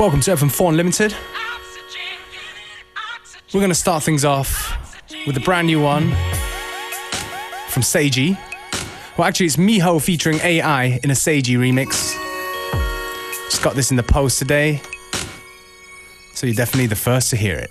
Welcome to FM4 Unlimited. We're going to start things off with a brand new one from Seiji. Well, actually, it's Miho featuring AI in a Seiji remix. Just got this in the post today, so you're definitely the first to hear it.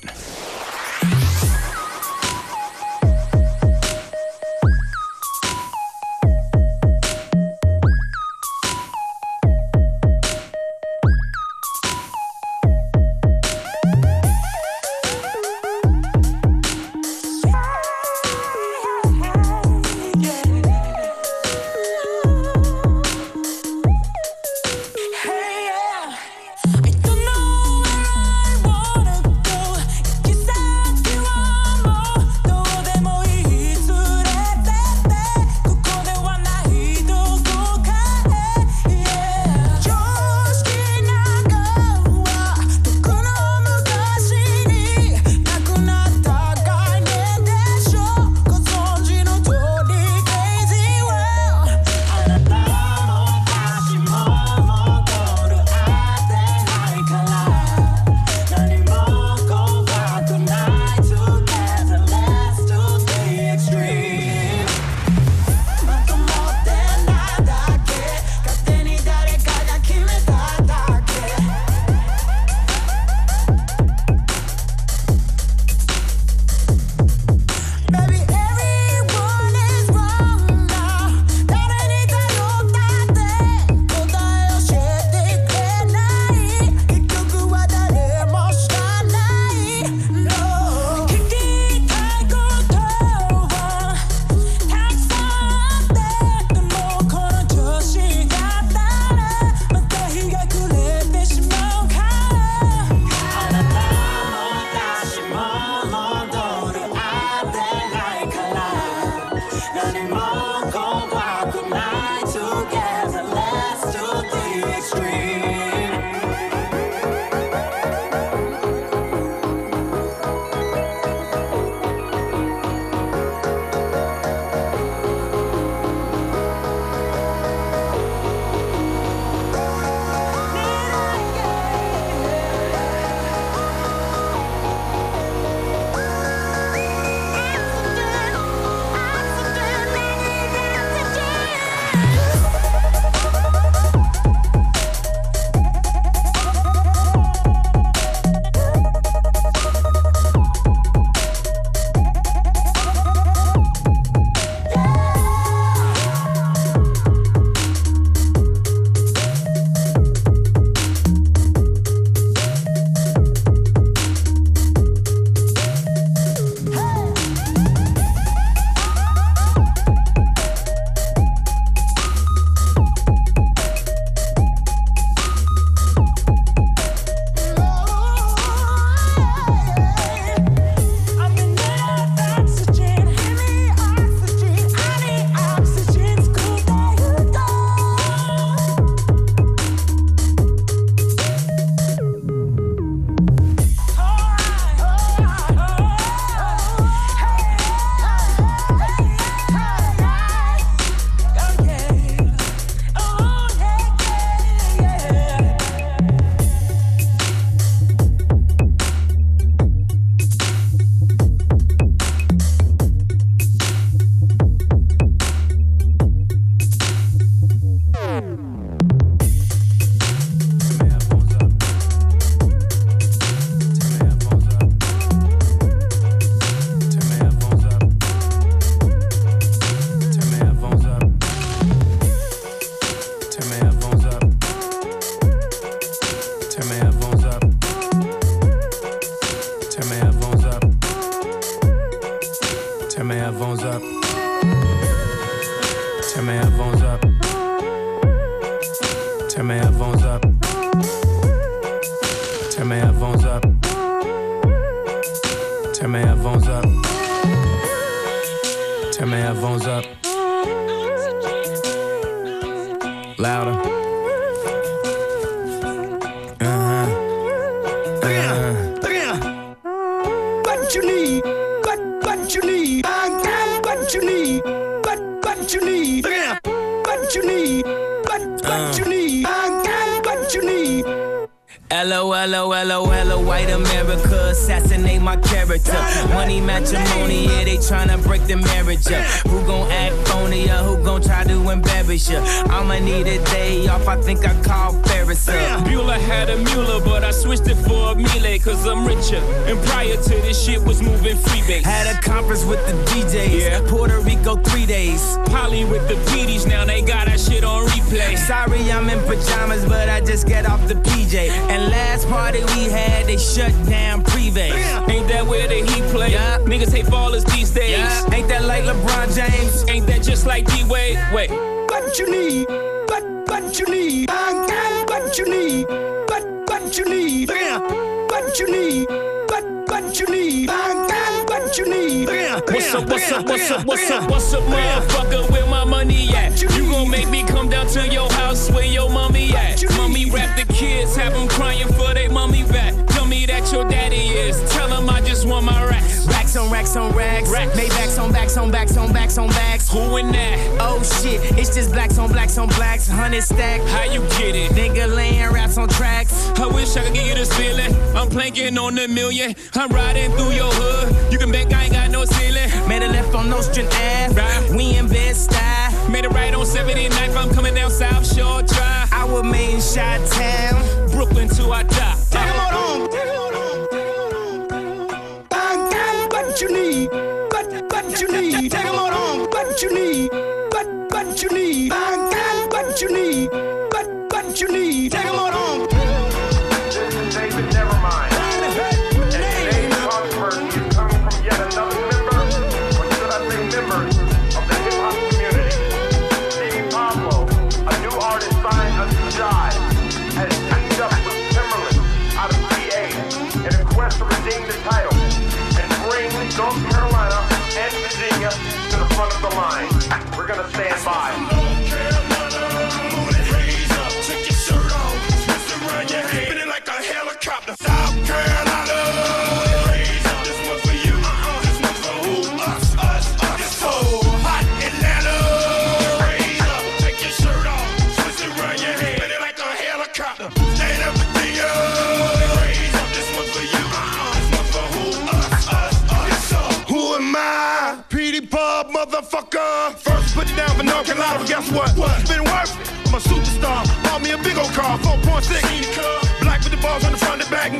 Uh-huh. Uh-huh. what you need, what, you knee I what you knee but what you need. I got what you need. Uh-huh. L-O-L-O-L-O-L-O, white America, assassinate my character. Money matrimony, yeah, they tryna break the marriage up. Who gon' act phony who gon' try to embarrass you? I'ma need a day off, I think I call Ferris up. Bueller had a Mueller, but I switched it for a Miele, cause I'm richer. And prior to this shit was moving freebase. Had a conference with the DJs, Yeah. Puerto Rico three days. Polly with the PDs, now they got that shit on replay. Sorry, I'm in pajamas, but I just get off the PJ. And last party we had, they shut down Privé. Ain't that where the heat play? Yeah. Niggas hate ballers these days. Yeah, ain't that like LeBron James? Ain't that just like D-Wade? Wait. What you need? What's up, what's up, what's up, what's up, what's up, motherfucker? Where my money at? You gon' make me come down to your house where your mommy at? Mommy rap the kids, have them crying for their mommy back. Tell me that your daddy is. Tell him I just want my racks. Racks on racks on racks. Racks. Maybachs on backs on backs on backs on backs. Who in that? Oh shit, it's just blacks on blacks on blacks. Hundred stack. How you get it? Nigga laying raps on tracks. I wish I could give you this feeling. I'm planking on a million. I'm riding through your hood. You can bet I on Nostrand Ave. Right. We in Bed-Stuy. Made it right on 79th. I'm coming down South Shore Drive. I was made in Chi-Town. Brooklyn to our top.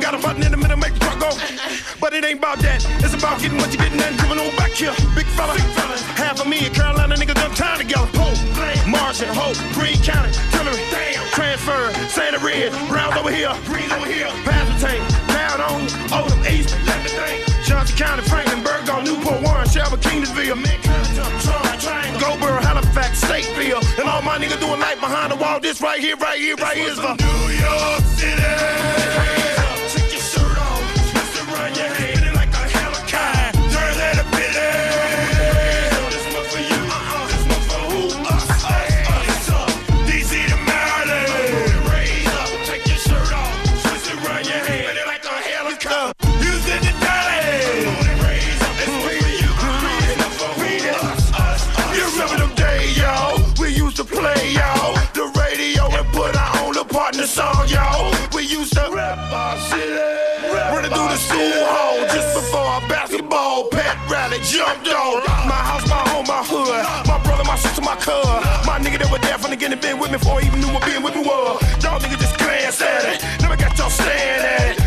Front and back, and got a button in the middle, make the truck go. But it ain't about that. It's about getting what you getting and coming on back here. Big fella. Half of me and Carolina niggas done time together. Hope, Martian, Hope, Green County, Tillery, Transfer, Santa Red, Browns over here, Green over here, Passport down on Oldham oh, East, let me think. Johnson County, Franklin, Burgon, Newport, Warren, Shelby, Kingsville, Goldboro, Halifax, Stateville, and all my niggas doing life behind the wall. This right here, right here, right here is for New York City. My sister, my nigga that was there from the beginning, been with me before he even knew what being with me was. Y'all niggas just glance at it. Never got y'all staring at it.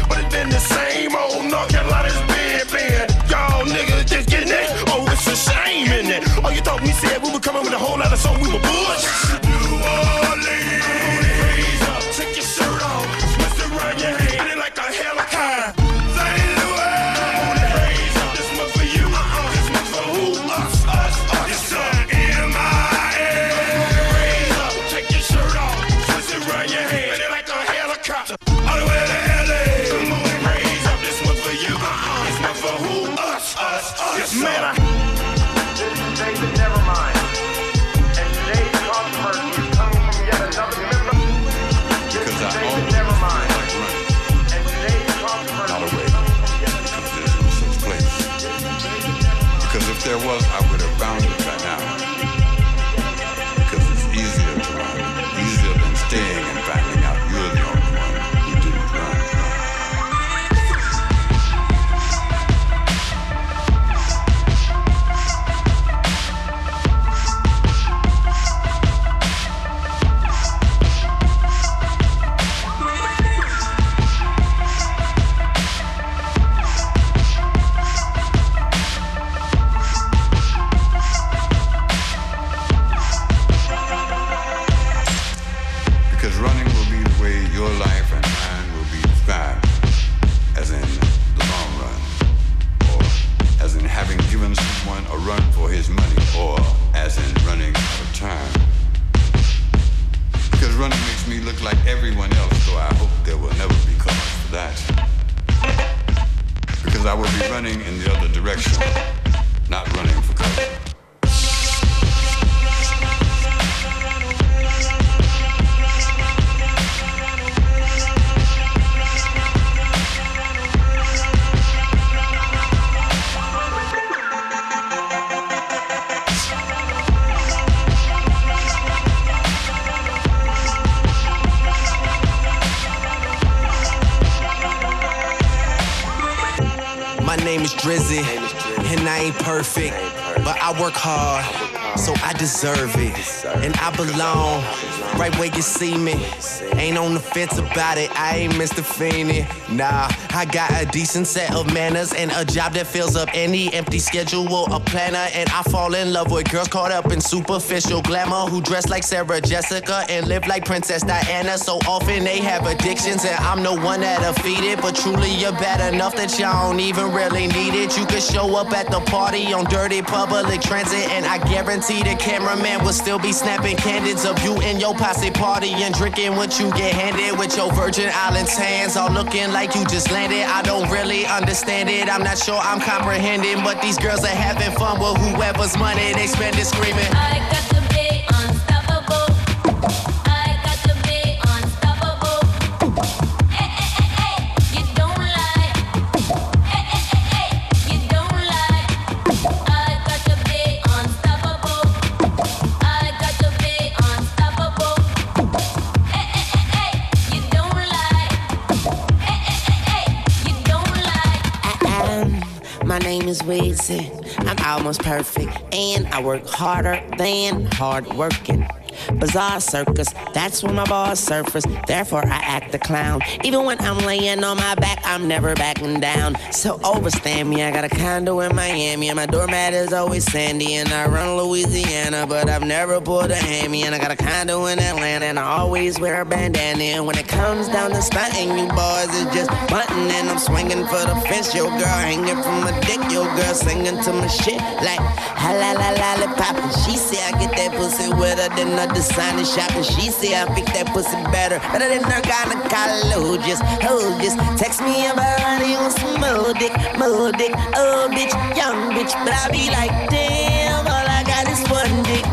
My name is Drizzy, and I ain't perfect, but I work hard, so I deserve it. And I belong right where you see me. Ain't on the fence about it, I ain't Mr. Feeney. Nah, I got a decent set of manners and a job that fills up any empty schedule, a planner. And I fall in love with girls caught up in superficial glamour who dress like Sarah Jessica and live like Princess Diana. So often they have addictions, and I'm the one that'll feed it. But truly, you're bad enough that y'all don't even really need it. You could show up at the party on dirty public transit, and I guarantee the cameraman will still be snapping candids of you and your posse party and drinking what you get handed with your Virgin Islands hands, all looking like you just landed. I don't really understand it. I'm not sure I'm comprehending, but these girls are having fun with whoever's money they spend is screaming. I'm almost perfect, and I work harder than hard working. Bizarre circus, that's when my balls surface. Therefore, I act a clown. Even when I'm laying on my back, I'm never backing down. So overstand me. I got a condo in Miami, and my doormat is always sandy. And I run Louisiana, but I've never pulled a hammy. And I got a condo in Atlanta, and I always wear a bandana. And when it comes down to stunting, you boys is just bunting. And I'm swinging for the fence. Your girl hanging from my dick. Your girl singing to my shit like ha la la lollipop. And she say I get that pussy wetter than a designer shop. And she say I pick that pussy better, better than her gynecologist. Oh, just text me about honey on some more dick, more dick. Oh, bitch, young bitch, but I be like, damn, all I got is one dick.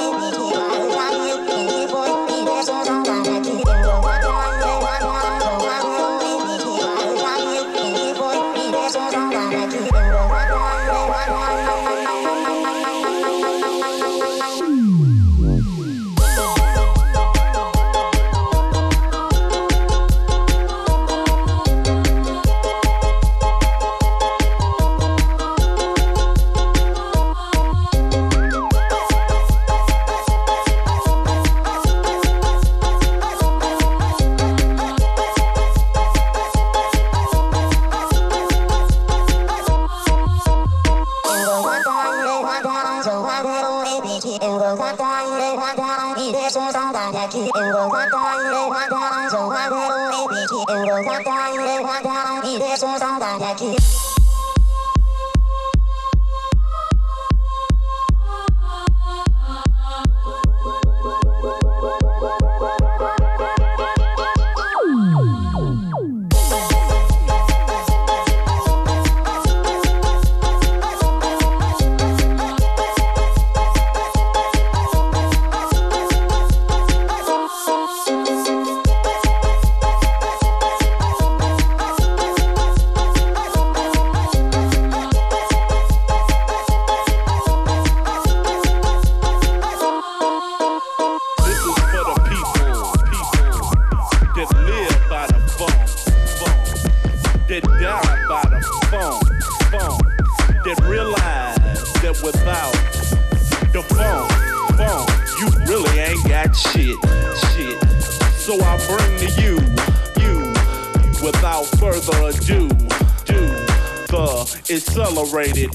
accelerated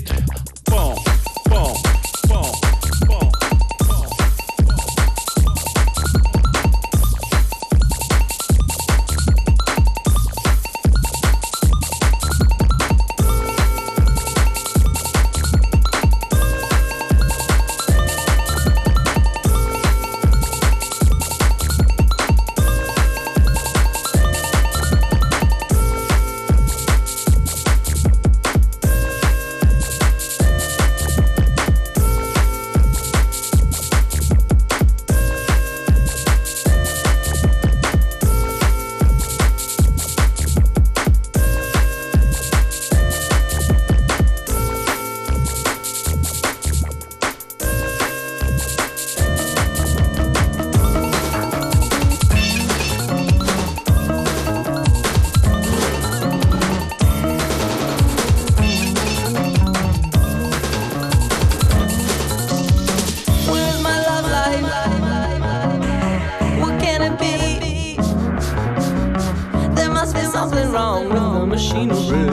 machinery.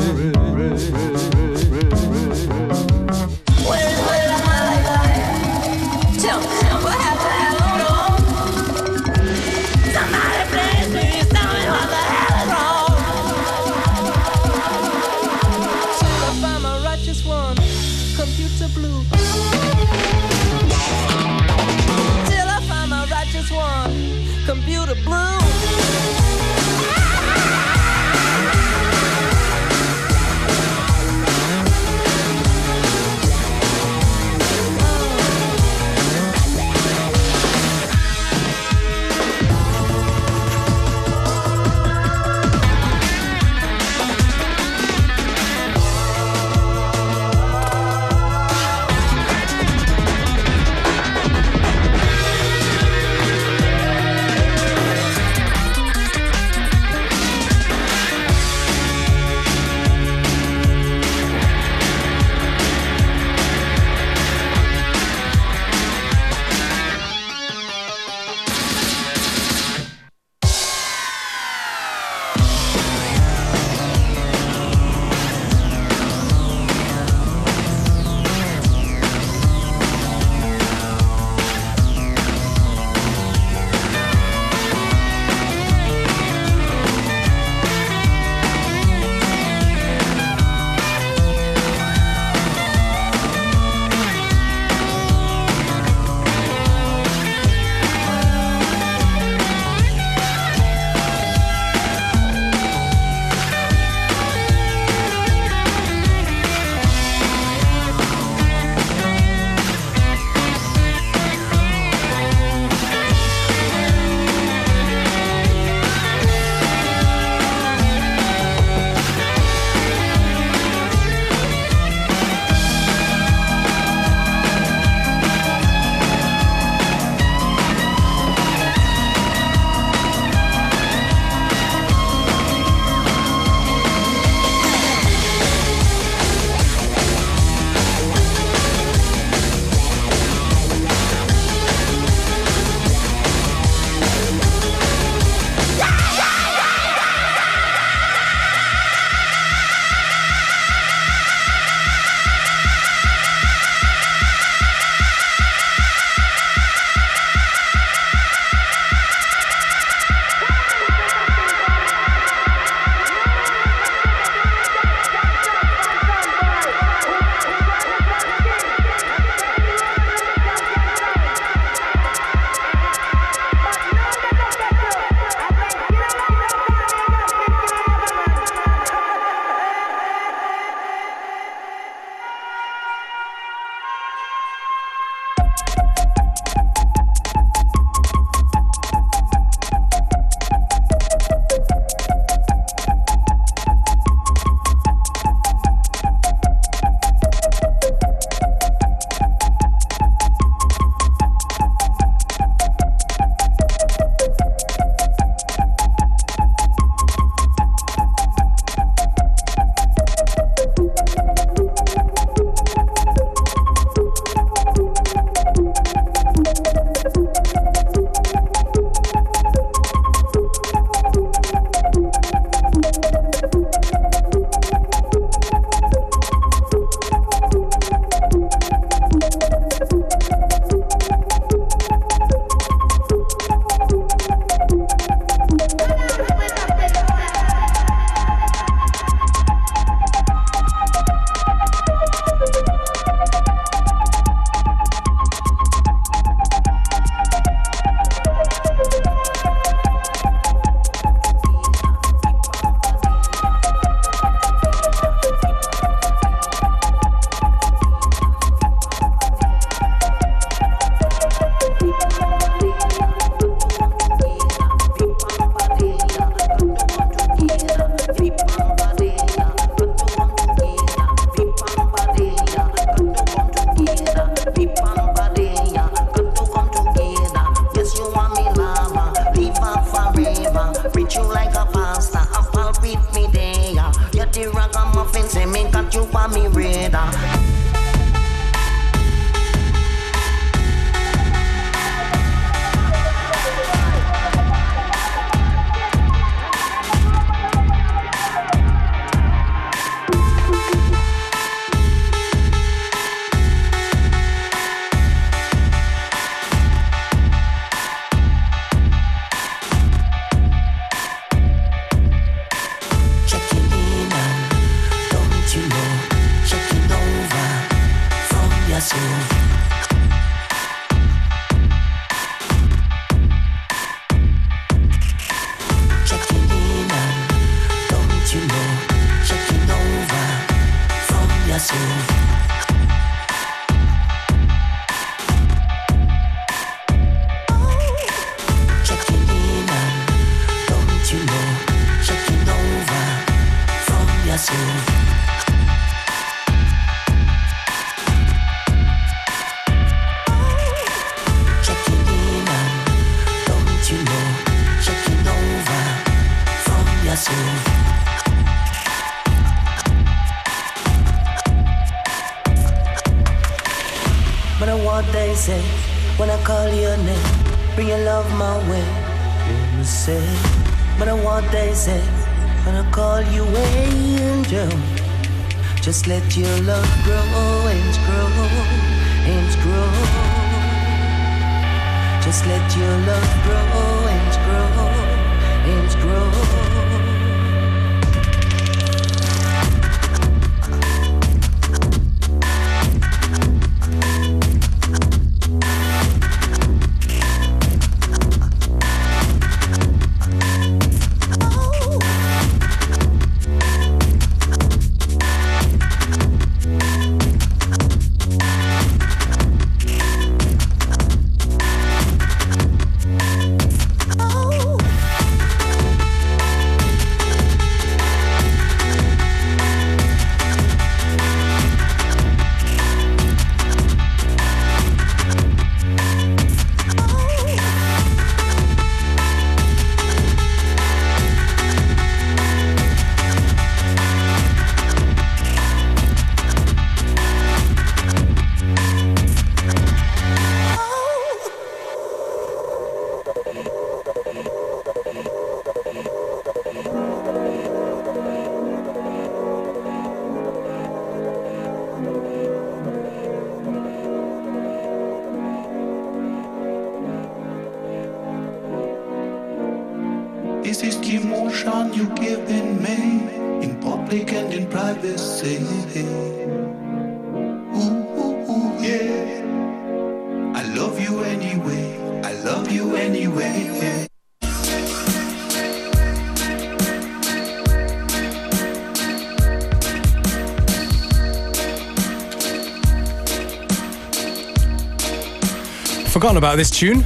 forgotten about this tune.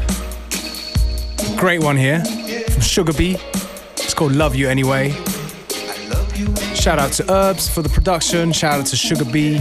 Great one here from Sugar Bee. It's called Love You Anyway. Shout out to Herbs for the production. Shout out to Sugar Bee.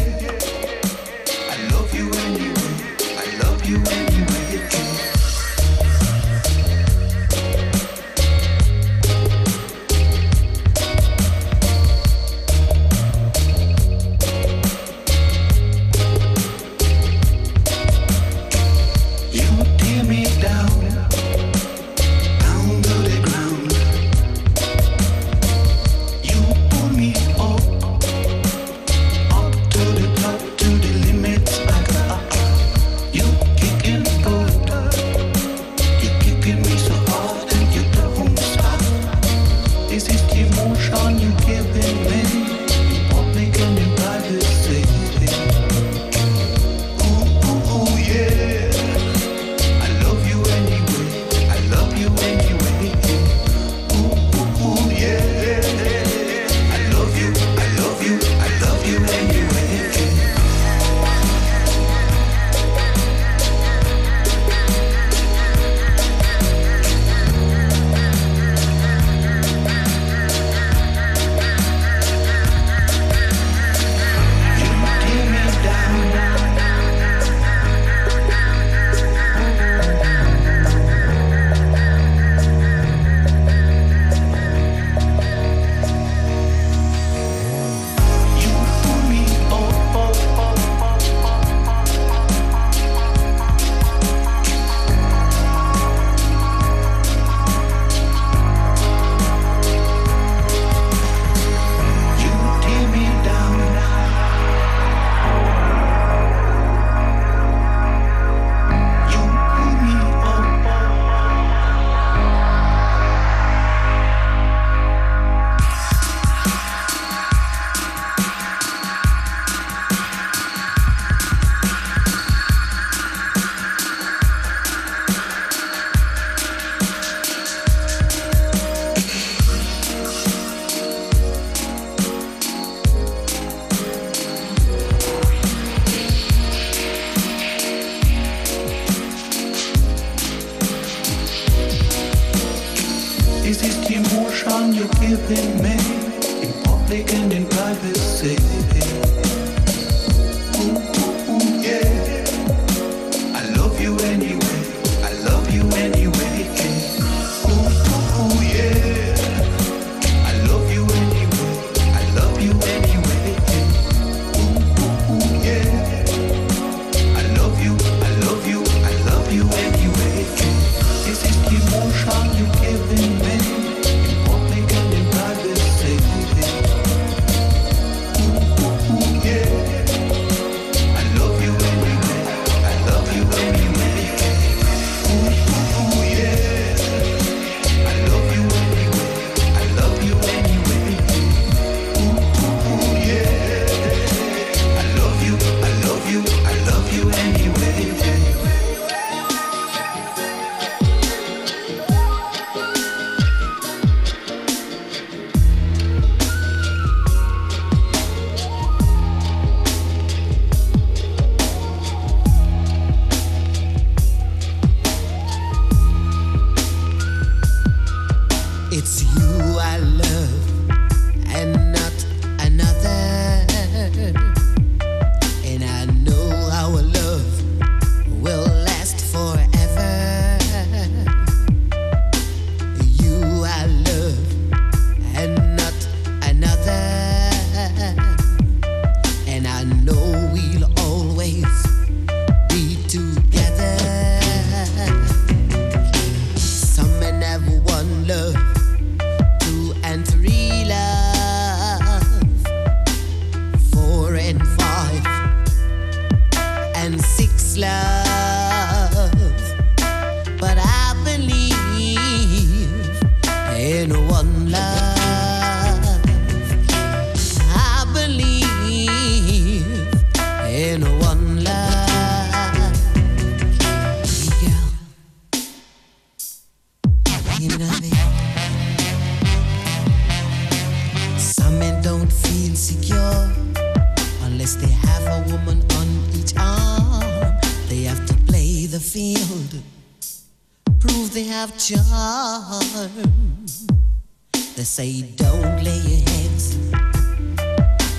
They say don't lay your hands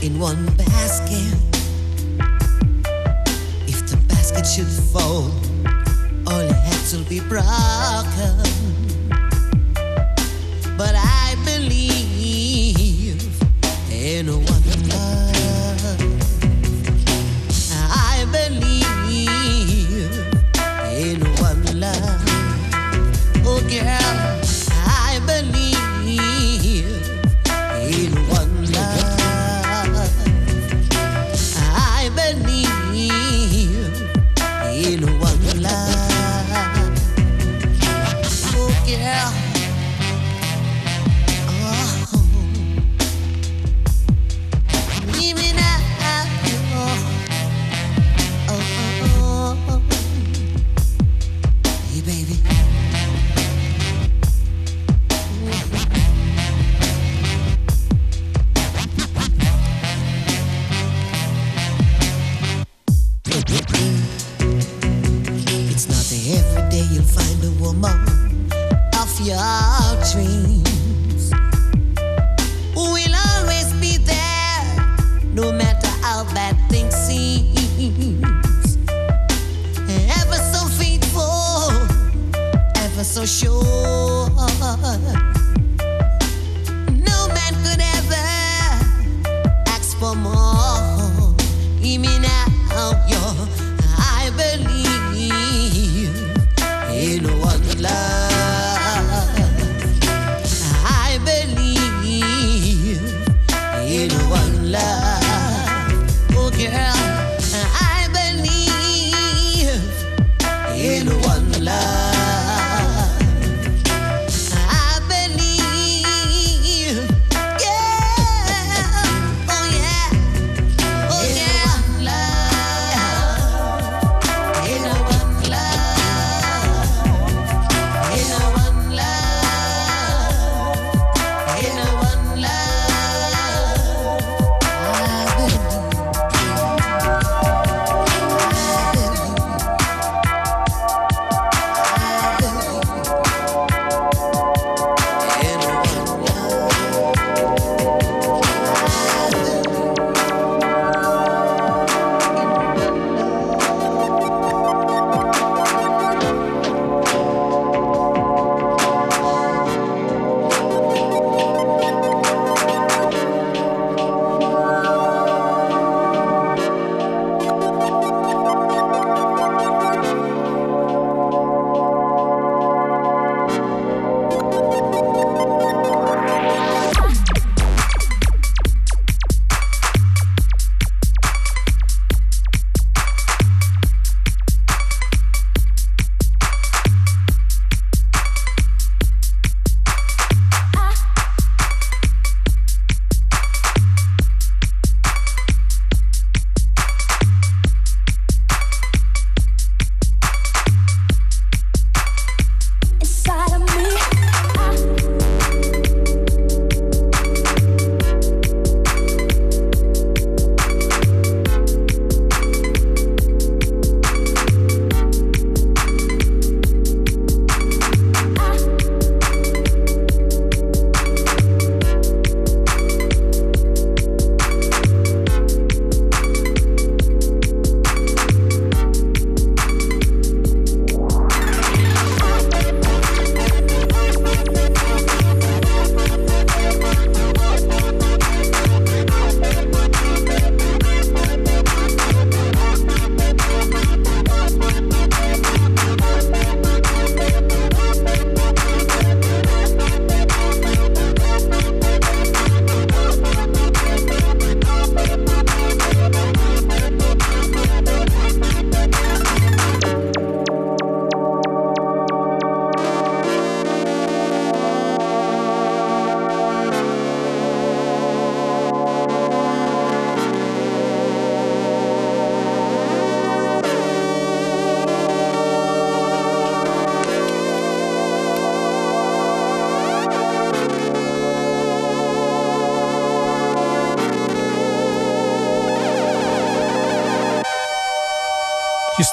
in one basket. If the basket should fall, all your heads will be broken. But I believe in a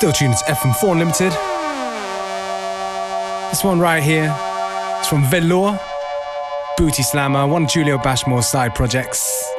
still tuned to FM4 Unlimited. This one right here is from Velour, Booty Slammer, one of Julio Bashmore's side projects.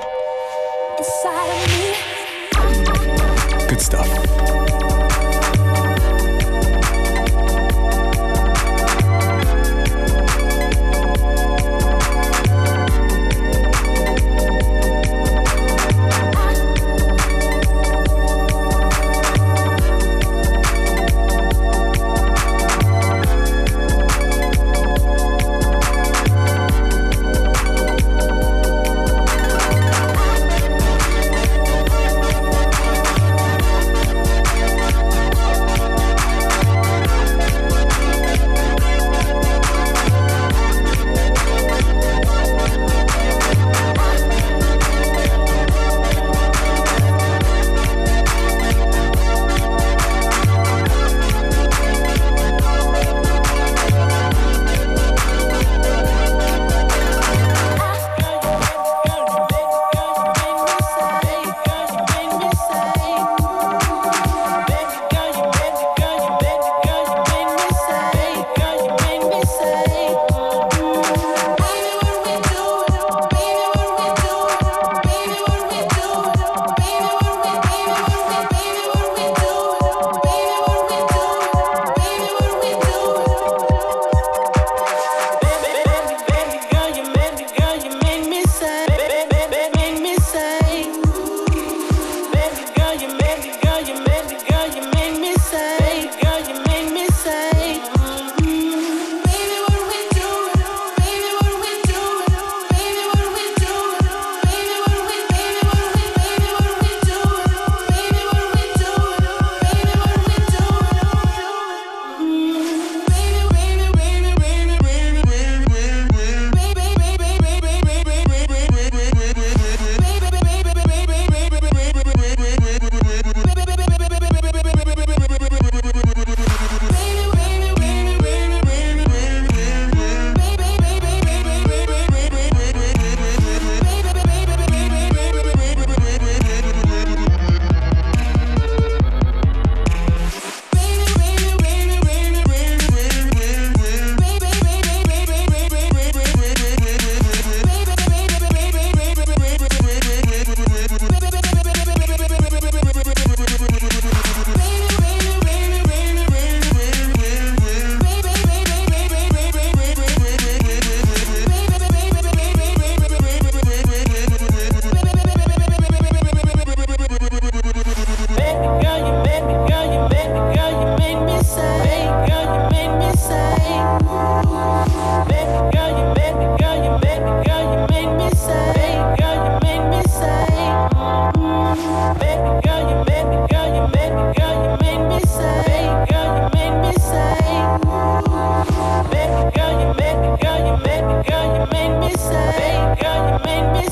Mm,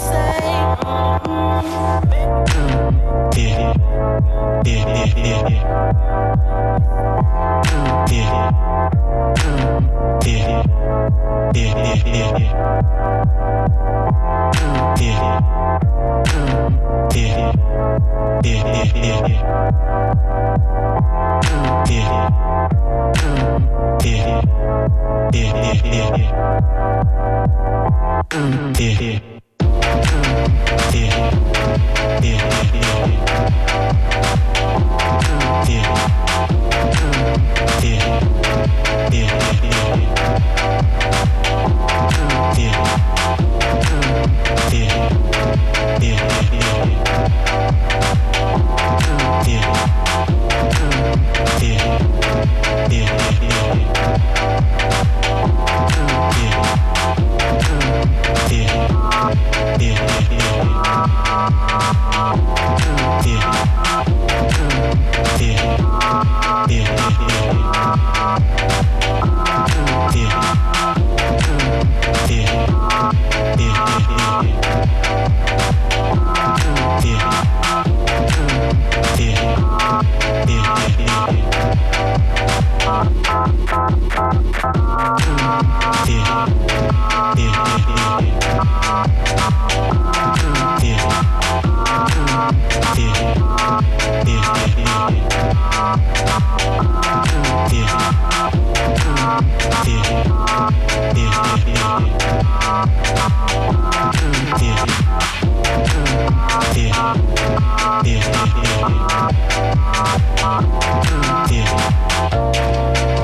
mm, mm. Yeah. Yeah.